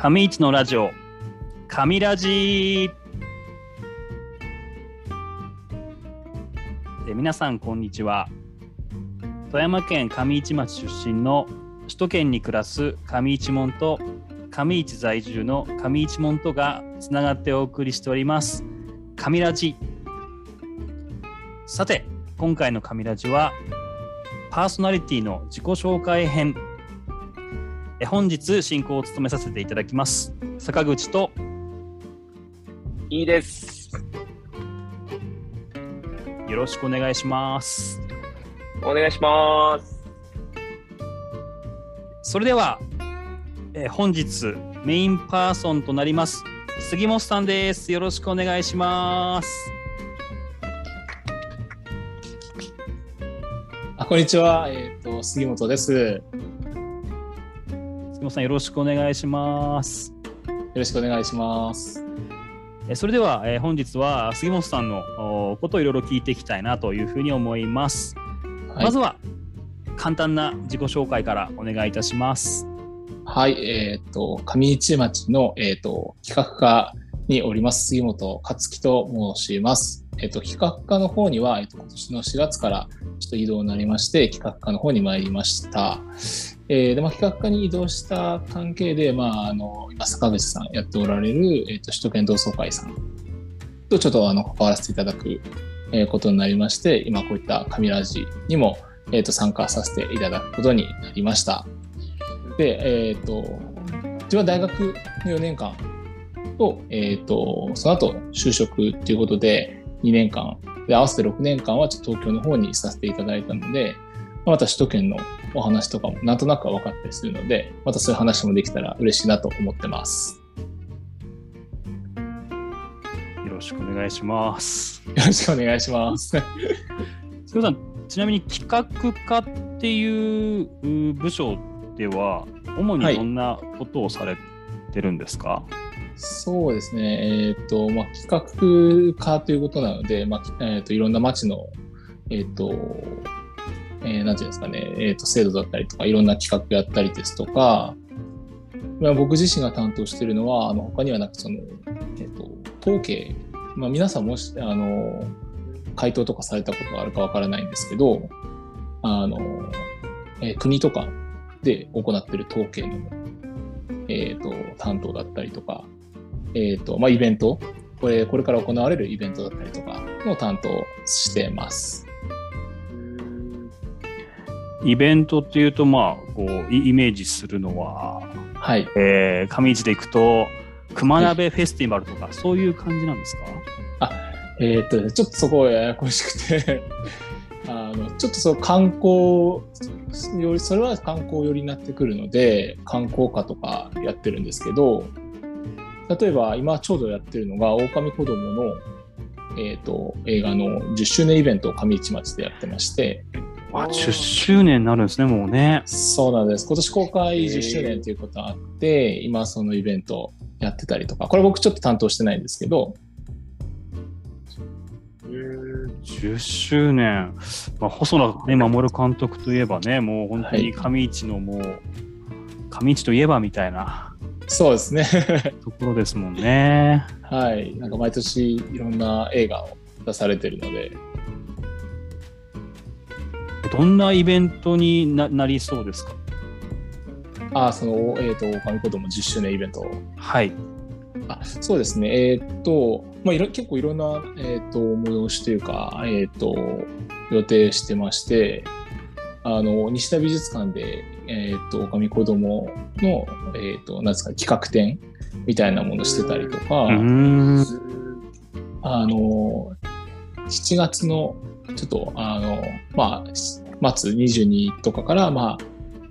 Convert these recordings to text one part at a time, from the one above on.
上市のラジオ。上ラジ。え皆さんこんにちは。富山県上市町出身の首都圏に暮らす上市門と上市在住の上市門とがつながってお送りしております。上ラジ。さて今回の上ラジはパーソナリティの自己紹介編。本日進行を務めさせていただきます坂口といいです。よろしくお願いしますお願いします。それでは、えー本日メインパーソンとなります杉本さんですよろしくお願いしますあ、こんにちは。えっ、と、杉本です。本さんよろしくお願いしますろしくお願いします。えーそれでは、えー本日は杉本さんのおことをいろいろ聞いていきたいなというふうに思います、はい、まずは簡単な自己紹介からお願いいたしますはい、えっ、と、上市町の、えっ、と、企画課におります、杉本克樹と申します。えっ、と、企画課の方には、えっ、と、今年の4月からちょっと移動になりまして、企画課の方に参りました。えーで、まあ、企画課に移動した関係で、まあ、あの、今、坂口さんやっておられる、えっ、と、首都圏同窓会さんとちょっと、あの、関わらせていただく、えーことになりまして、今、こういった神ラジにも、えっ、と、参加させていただくことになりました。で、えっ、と、自分は大学の4年間と、えっ、と、その後就職っていうことで2年間、で、合わせて6年間はちょっと東京の方にさせていただいたので、また首都圏のお話とかもなんとなくは分かったりするので、またそういう話もできたら嬉しいなと思ってます。よろしくお願いしますよろしくお願いします。杉本さんちなみに企画課っていうう部署では主にどんなことをされてるんですか、そうですね、えっ、と、まあ、企画課ということなので、まあ、えっ、と、いろんな町の、えっ、と、えーていうんですかね、えっ、と、制度だったりとか、いろんな企画やったりですとか、ま、僕自身が担当しているのは、あの、他にはなく、その、えっ、と、統計、まあ、皆さんもし、あの、回答とかされたことがあるかわからないんですけど、あの、えー国とかで行っている統計の、えっ、と、担当だったりとか、えっ、と、まあ、イベント、これ、これから行われるイベントだったりとかの担当してます。イベントっていうとまあこうイイメージするのは、はい。えー、上市で行くと熊鍋フェスティバルとか、そういう感じなんですか？えっ、と、ちょっとそこはややこしくて あの、ちょっとそう観光より、それは観光寄りになってくるので、観光課とかやってるんですけど、例えば今ちょうどやってるのが、狼子供の、えっ、と、映画の10周年イベントを上市町でやってまして、あ10周年になるんですねもうね。そうなんです。今年公開10周年ということがあって、今そのイベントやってたりとか、これ僕ちょっと担当してないんですけど、10周年、まあ、細田、ね、守監督といえばねもう本当に上市のもう、上市といえばみたいな。そうですね。ところですもんね。はい。なんか毎年いろんな映画を出されてるので、どんなイベントにななりそうですか？ああ、その、えっ、と、狼子供10周年イベント。はいあそうですね。えっ、と、まあ、いろ結構いろんな、えっ、と、催しというか、えっ、と、予定してまして、あの、西田美術館で、えっ、と、狼子供の、えっ、と、なんですか、企画展みたいなものしてたりとか、あの、7月の、ちょっと、あの、まあ、末22とかから、ま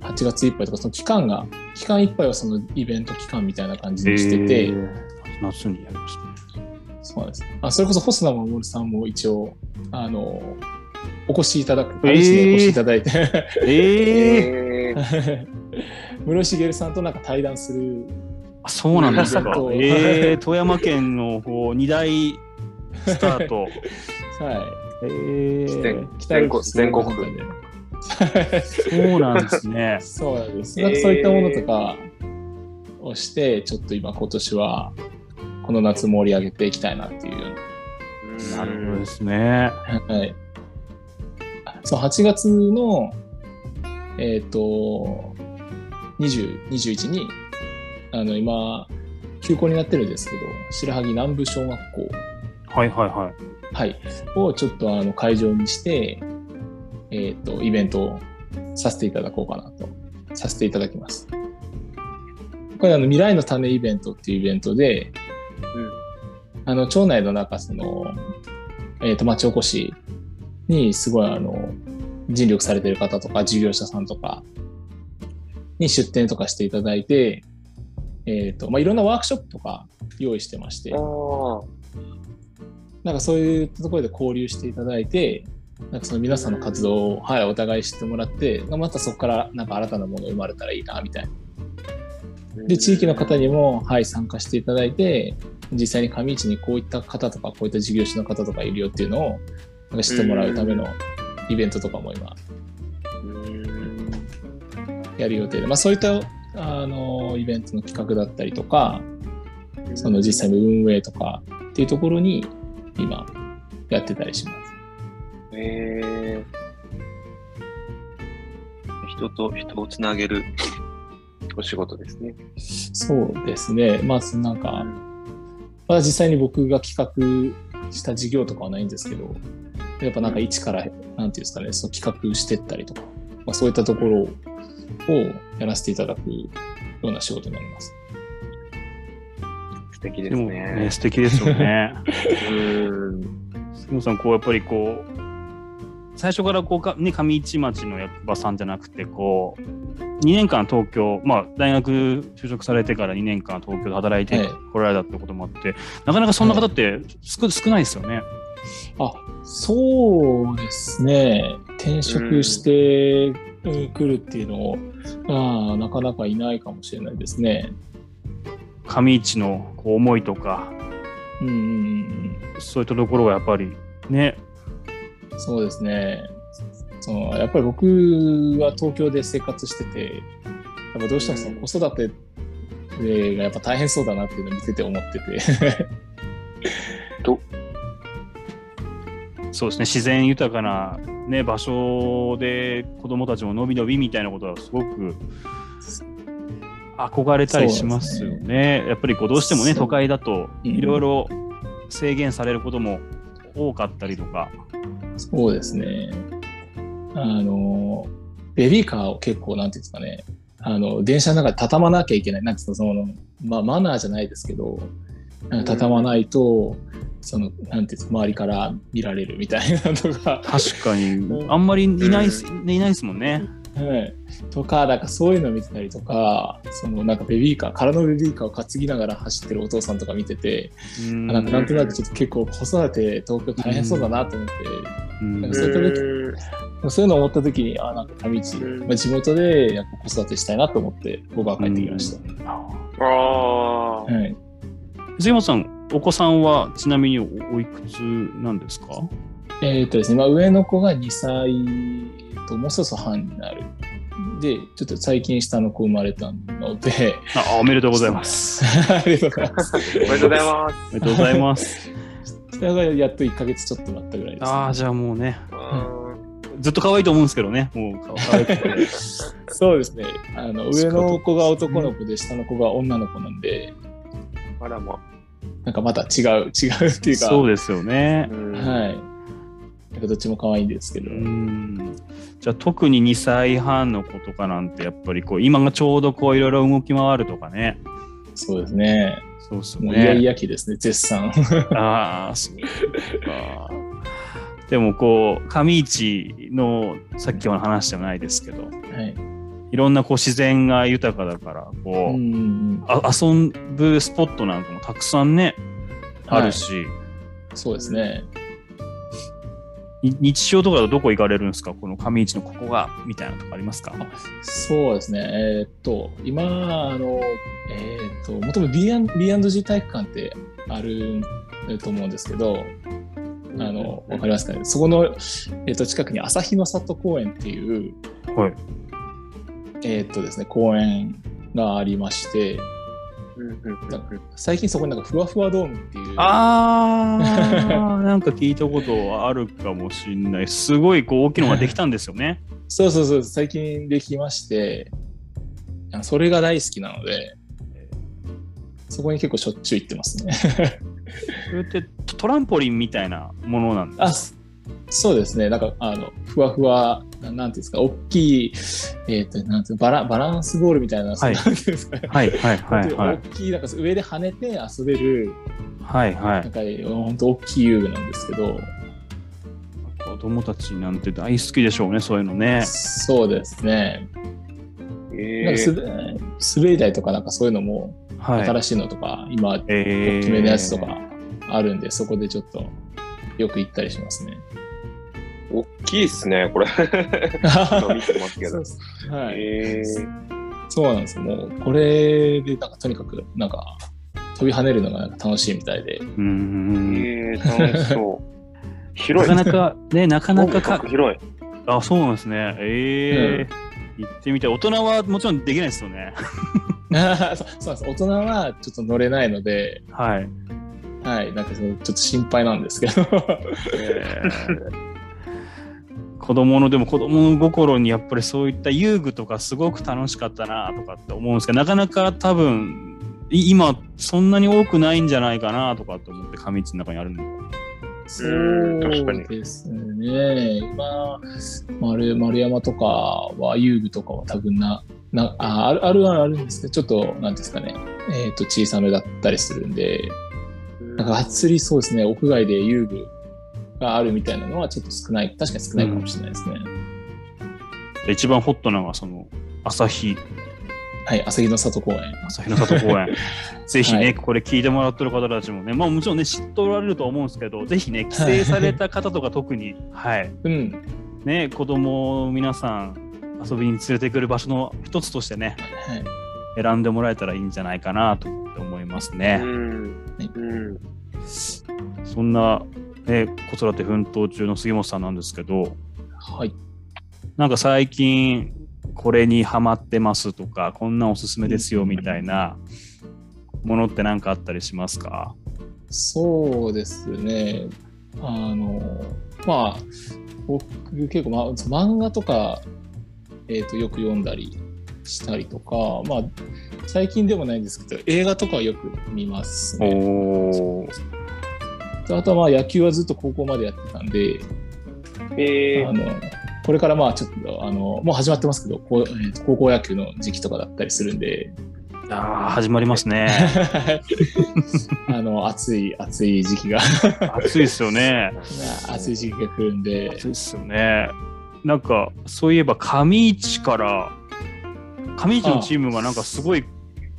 あ、8月いっぱいとか、その期間が、期間いっぱいはそのイベント期間みたいな感じにしてて、えー。夏にやりますね。そうです。あ、それこそ細田守さんも一応、あの、お越しいただく、えーパリ市にお越しいただいて、えー、え 室井茂さんとなんか対談する、あそうなんですか。えー、富山県のこう二大スタート。はい。えー、全北アルプス全国でそうなんですね。そうなんです。なんかそういったものとかをして、ちょっと今今年はこの夏盛り上げていきたいなっていうようなるほどですね。な。はい。そう、8月の、えっ、と、20、21に、あの、今、休校になってるんですけど、白萩南部小学校、はいはいはい。はい、をちょっとあの会場にして、えっ、と、イベントをさせていただこうかなと、させていただきます。これあの、未来の種イベントっていうイベントで、あの、町内の中、その、えっ、と、町おこしにすごいあの、尽力されてる方とか、事業者さんとかに出店とかしていただいて、えっ、と、まあ、いろんなワークショップとか用意してまして。なんかそういうところで交流していただいて、なんかその皆さんの活動を、はい、お互い知ってもらって、またそこからなんか新たなものが生まれたらいいな、みたいな。で、地域の方にも、はい、参加していただいて、実際に上市にこういった方とか、こういった事業者の方とかいるよっていうのを、なんか知ってもらうためのイベントとかも今、うん。やる予定で、まあそういった、あの、イベントの企画だったりとか、その実際の運営とかっていうところに、今、やってたりします。えー、人と人をつなげるお仕事ですね。そうですね。まずなんか、まだ実際に僕が企画した事業とかはないんですけど、やっぱなんか一から、なんていうんですかね、その企画してったりとか、まあ、そういったところをやらせていただくような仕事になります。素敵でですもね。ね、素敵ですよね。うん。杉本さん、こうやっぱりこう、最初からこうか、ね、上市町の役場さんじゃなくて、こう、2年間東京、まあ、大学就職されてから2年間東京で働いてはいこられたってこともあって、なかなかそんな方って少,、少ないですよね。あ、そうですね。転職してくるっていうのを、あーなかなかいないかもしれないですね。上市のこう思いとか、うんうんうんそういったところがやっぱりね、うん、そうですね。そのやっぱり僕は東京で生活してて、やっぱどうしてもその子育てがやっぱ大変そうだなっていうのを見てて思ってて。そうですね、自然豊かな、ね、場所で子供たちものびのびみたいなことはすごく憧れたりしますよそうでね。やっぱりこうどうしてもね、都会だとうん。いろいろ制限されることも多かったりとか、そうですね。あの、ベビーカーを結構、なんていうんですかね、あの、電車の中で畳まなきゃいけない。なんていうの、その、まあ、マナーじゃないですけど、なんか畳まないと、その、なんていうんですか、周りから見られるみたいなのが、確かに。あんまりいないっす、いないですもんね。はい。とか、なんかそういうのを見てたりとか、その、なんかベビーカー、空のベビーカーを担ぎながら走ってるお父さんとか見てて、うんなんかなんとなくちょっと結構子育て東京大変そうだなと思って、うんなんかそういった時うんそういうのを思った時に、あ、なんか上市、うんまあ、地元でやっぱ子育てしたいなと思って、僕は帰ってきました。ああ。はい。杉本さん、お子さんはちなみにおおいくつなんですか？えーっとですね、まあ、上の子が2歳と、もうそろそろ半になる。で、ちょっと最近下の子生まれたので、あおめでとうございます。ありがとうございます。おめでとうございます。おめでとうございます。下がやっと1ヶ月ちょっとなったぐらいです、ああ、じゃあもうね、うんずっと可愛いと思うんですけどね、もう可愛くて。そうですね。あの、上の子が男の子で、下の子が女の子なんで、あらま。なんかまた違う、違うっていうか、そうですよね。うんはい。どっちも可愛いんですけど、うんじゃあ特に2歳半の子とかなんてやっぱりこう今がちょうどこういろいろ動き回るとかね。そうですね。そうですよもうイヤイね。ヤ期ですね、絶賛。ああ、そうか。でもこう上市のさっきの話じゃないですけど、はい。いろんなこう自然が豊かだからこう、うんうんあ遊ぶスポットなんかもたくさんね、あるし、そうですね。い日常とかだとどこ行かれるんですか？この上市のここがみたいなとこありますか？そうですね。えーっと、今、あの、えーっと、もともと B&G 体育館ってあると思うんですけど、あの、わかりますかね？そこの、えーっと、近くに朝日の里公園っていう、はい。えーっとですね、公園がありまして、最近そこになんかふわふわドームっていう。あー、なんか聞いたことあるかもしんない。すごいこう大きいのができたんですよね。そうそうそう、最近できまして、あそれが大好きなので、そこに結構しょっちゅう行ってますね。それってトランポリンみたいなものなんですあ、そそうですね。なんか、あの、ふわふわ、ななんていうんですか、大きい、えっ、と、なんていうのバラバランスボールみたいな、はいなんですか、はいはいはいは大い。きい、なんか上で跳ねて遊べる、はいはなんか、本当大きい遊具なんですけど、い。子供たちなんて大好きでしょうね、そういうのね。そうですね。えなんかすー、滑り台とかなんかそういうのも、はい。新しいのとか、今、え大きめのやつとかあるんで、そこでちょっとよく行ったりしますね。大きいっすね、これ。今見てますけどはい、えー、そうなんですよ。もう、これで、なんかとにかく、なんか、飛び跳ねるのがなんか楽しいみたいで。うーん。えー、楽しそう。な 広い。かなか、ね、なかなか音か楽、広い。あ、そうなんですね。ええ行ってみたい。大人はもちろんできないですよね。そ うそうなんです。大人はちょっと乗れないので、はい。はい、なんかそのちょっと心配なんですけど。え ー子供のでも子供心にやっぱりそういった遊具とかすごく楽しかったなとかって思うんですけどなかなか多分い今そんなに多くないんじゃないかなとかって思って上市の中にあるのそうですね。今、丸丸山とかは、遊具とかは多分な、なああるあるはあるんですけど、ちょっと、なんですかね、えっ、と、小さめだったりするんで、なんかがっつりそうですね、屋外で遊具があるみたいなのはちょっと少ない、確かに少ないかもしれないですね。一番ホットなのがその朝日はい、朝日の里公園。朝日の里公園 ぜひね、はいこれ聞いてもらってる方たちもねまあもちろんね知っておられると思うんですけどぜひね帰省された方とか特にはいうん。ね子供を皆さん遊びに連れてくる場所の一つとしてねはい。選んでもらえたらいいんじゃないかなと思いますね。うん。うん。そんな、ね、子育て奮闘中の杉本さんなんですけど、はい。なんか最近これにハマってますとか、こんなおすすめですよみたいなものって何かあったりしますか？そうですね。あの、まあ、僕結構、まあ、漫画とか、えっ、と、よく読んだりしたりとか、まあ、最近でもないんですけど、映画とかはよく見ますね。あとはまあ野球はずっと高校までやってたんで、えー、あの、これからまあちょっと、あの、もう始まってますけど、こうえーと高校野球の時期とかだったりするんで、あー始まりますね。あの、暑い、暑い時期が、暑いですよね。暑い時期が来るんで、暑いですよね。なんかそういえば上市から上市のチームがなんかすごい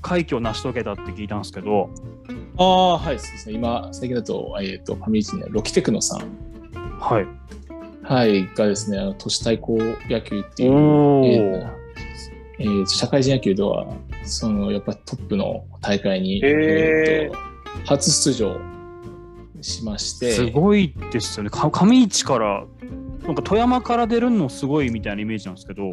快挙を成し遂げたって聞いたんですけど、ああ、はい、そうですね。今、最近だと、えっ、と、ファミリーチにロキテクノさん、はい。はい、がですね、あの都市対抗野球っていう、おえーーえー社会人野球では、その、やっぱりトップの大会に、えーと初出場しまして、すごいですよね。か上市から、なんか富山から出るのすごいみたいなイメージなんですけど、あ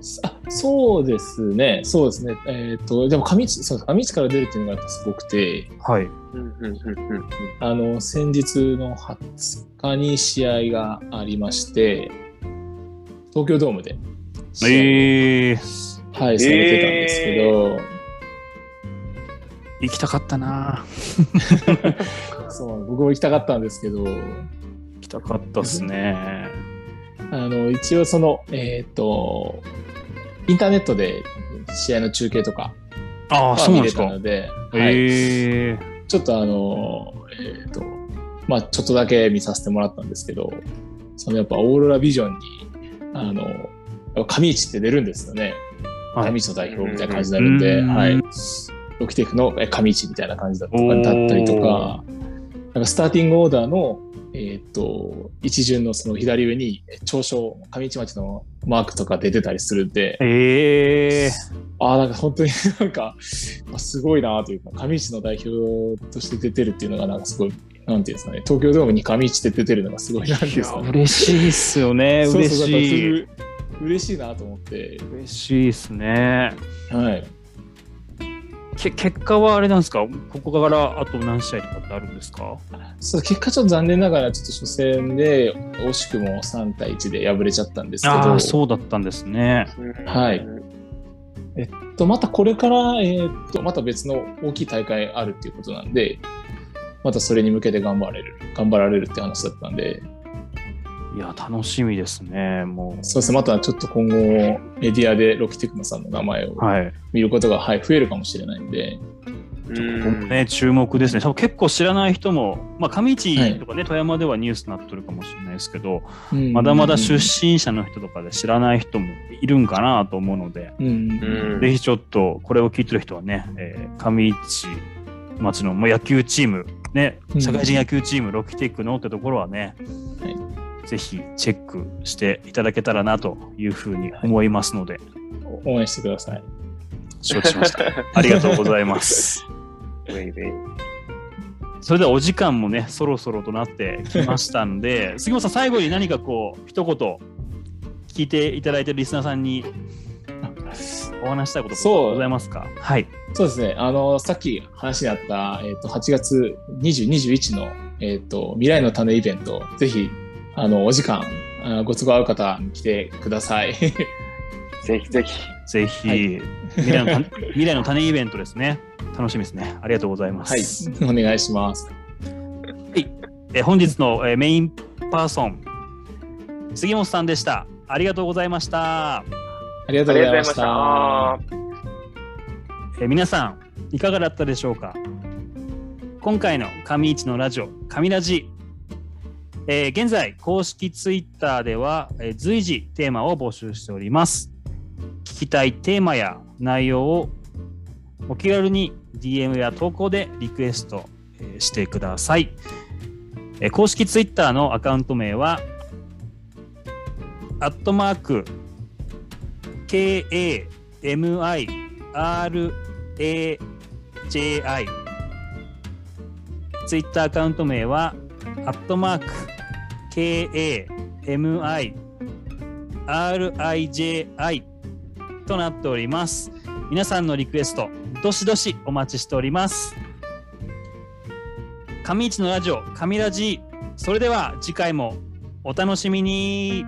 そうですね、そうですね。えっ、と、でも上市、そう、上市から出るっていうのがやっぱすごくて、はい。うんうんうんうんあの、先日の20日に試合がありまして、東京ドームで。試合を、えー、はい、されてたんですけど、行きたかったな。そう、僕も行きたかったんですけど、行きたかったっすね。あの、一応その、えっ、と、インターネットで試合の中継とかああ、はそうなんですか？見れたの。で、はい、えー、ちょっとあの、えっ、と、まあちょっとだけ見させてもらったんですけど、そのやっぱオーロラビジョンに、あの、上市って出るんですよね。はい上市の代表みたいな感じになるんで、うんはい。ロキテクのえ上市みたいな感じだったりとか、なんかスターティングオーダーの、えっ、と、一巡のその左上に、え長所、上市町のマークとか出てたりするんで、えああ、なんか本当に なんか、あすごいなというか、上市の代表として出てるっていうのが、なんかすごい、なんていうんですかね、東京ドームに上市って出てるのがすごいなんていうですかね。嬉しいっすよね。嬉しい。そういう嬉しいなと思って、嬉しいっすね。はい。け結果はあれなんですか？ここからあと何試合とかってあるんですか？そう結果ちょっと残念ながらちょっと初戦で惜しくも3対1で敗れちゃったんですけど。そうだったんですね。はい。えっと、またこれから、えーっと、また別の大きい大会あるっていうことなんで、またそれに向けて頑張れる、頑張られるって話だったんで、いや、楽しみですね。もそうですね、またちょっと今後、メディアでロキテクノさんの名前をう。はい。見ることが、はい、増えるかもしれないんで、うん。ここもね、注目ですね。多分結構知らない人も、まあ、上市とかね、富山ではニュースになってるかもしれないですけど、まだまだ出身者の人とかで知らない人もいるんかなと思うので、うん、うん。ぜひちょっとこれを聞いてる人はね、えー上市町の、まあ、野球チーム、ね、うん。社会人野球チーム、ロキテックのってところはね、はぜひチェックしていただけたらなというふうに思いますので、応援してください。承知しました。ありがとうございます。ウェイウェイそれではお時間もね、そろそろとなってきましたんで、杉本さん、最後に何かこう、一言聞いていただいているリスナーさんにお話したいことそうございますか？はい。そうですね、あの、さっき話にあった、えっ、と、8月20、21の、えっ、と、未来の種イベント、ぜひ、あの、お時間、あご都合合う方、来てください。ぜひぜひ。ぜひ、はい未来の種 未来の種イベントですね。楽しみですね。ありがとうございまはいす。、お願いします。え本日のえメインパーソン、杉本さんでした。ありがとうございました。ありがとうございまし。た。え皆さん、いかがだったでしょうか？今回の上市のラジオ、上ラジ。えー現在、公式ツイッターでは、えー随時テーマを募集しております。聞きたいテーマや内容をお気軽に DM や投稿でリクエストえーしてください。えー公式ツイッターのアカウント名は、アットマーク、KAMI RAJI ツイッターアカウント名は、アットマーク KAMI RIJI となっております。皆さんのリクエスト、どしどしお待ちしております。上市のラジオ、上ラジ。それでは次回もお楽しみに。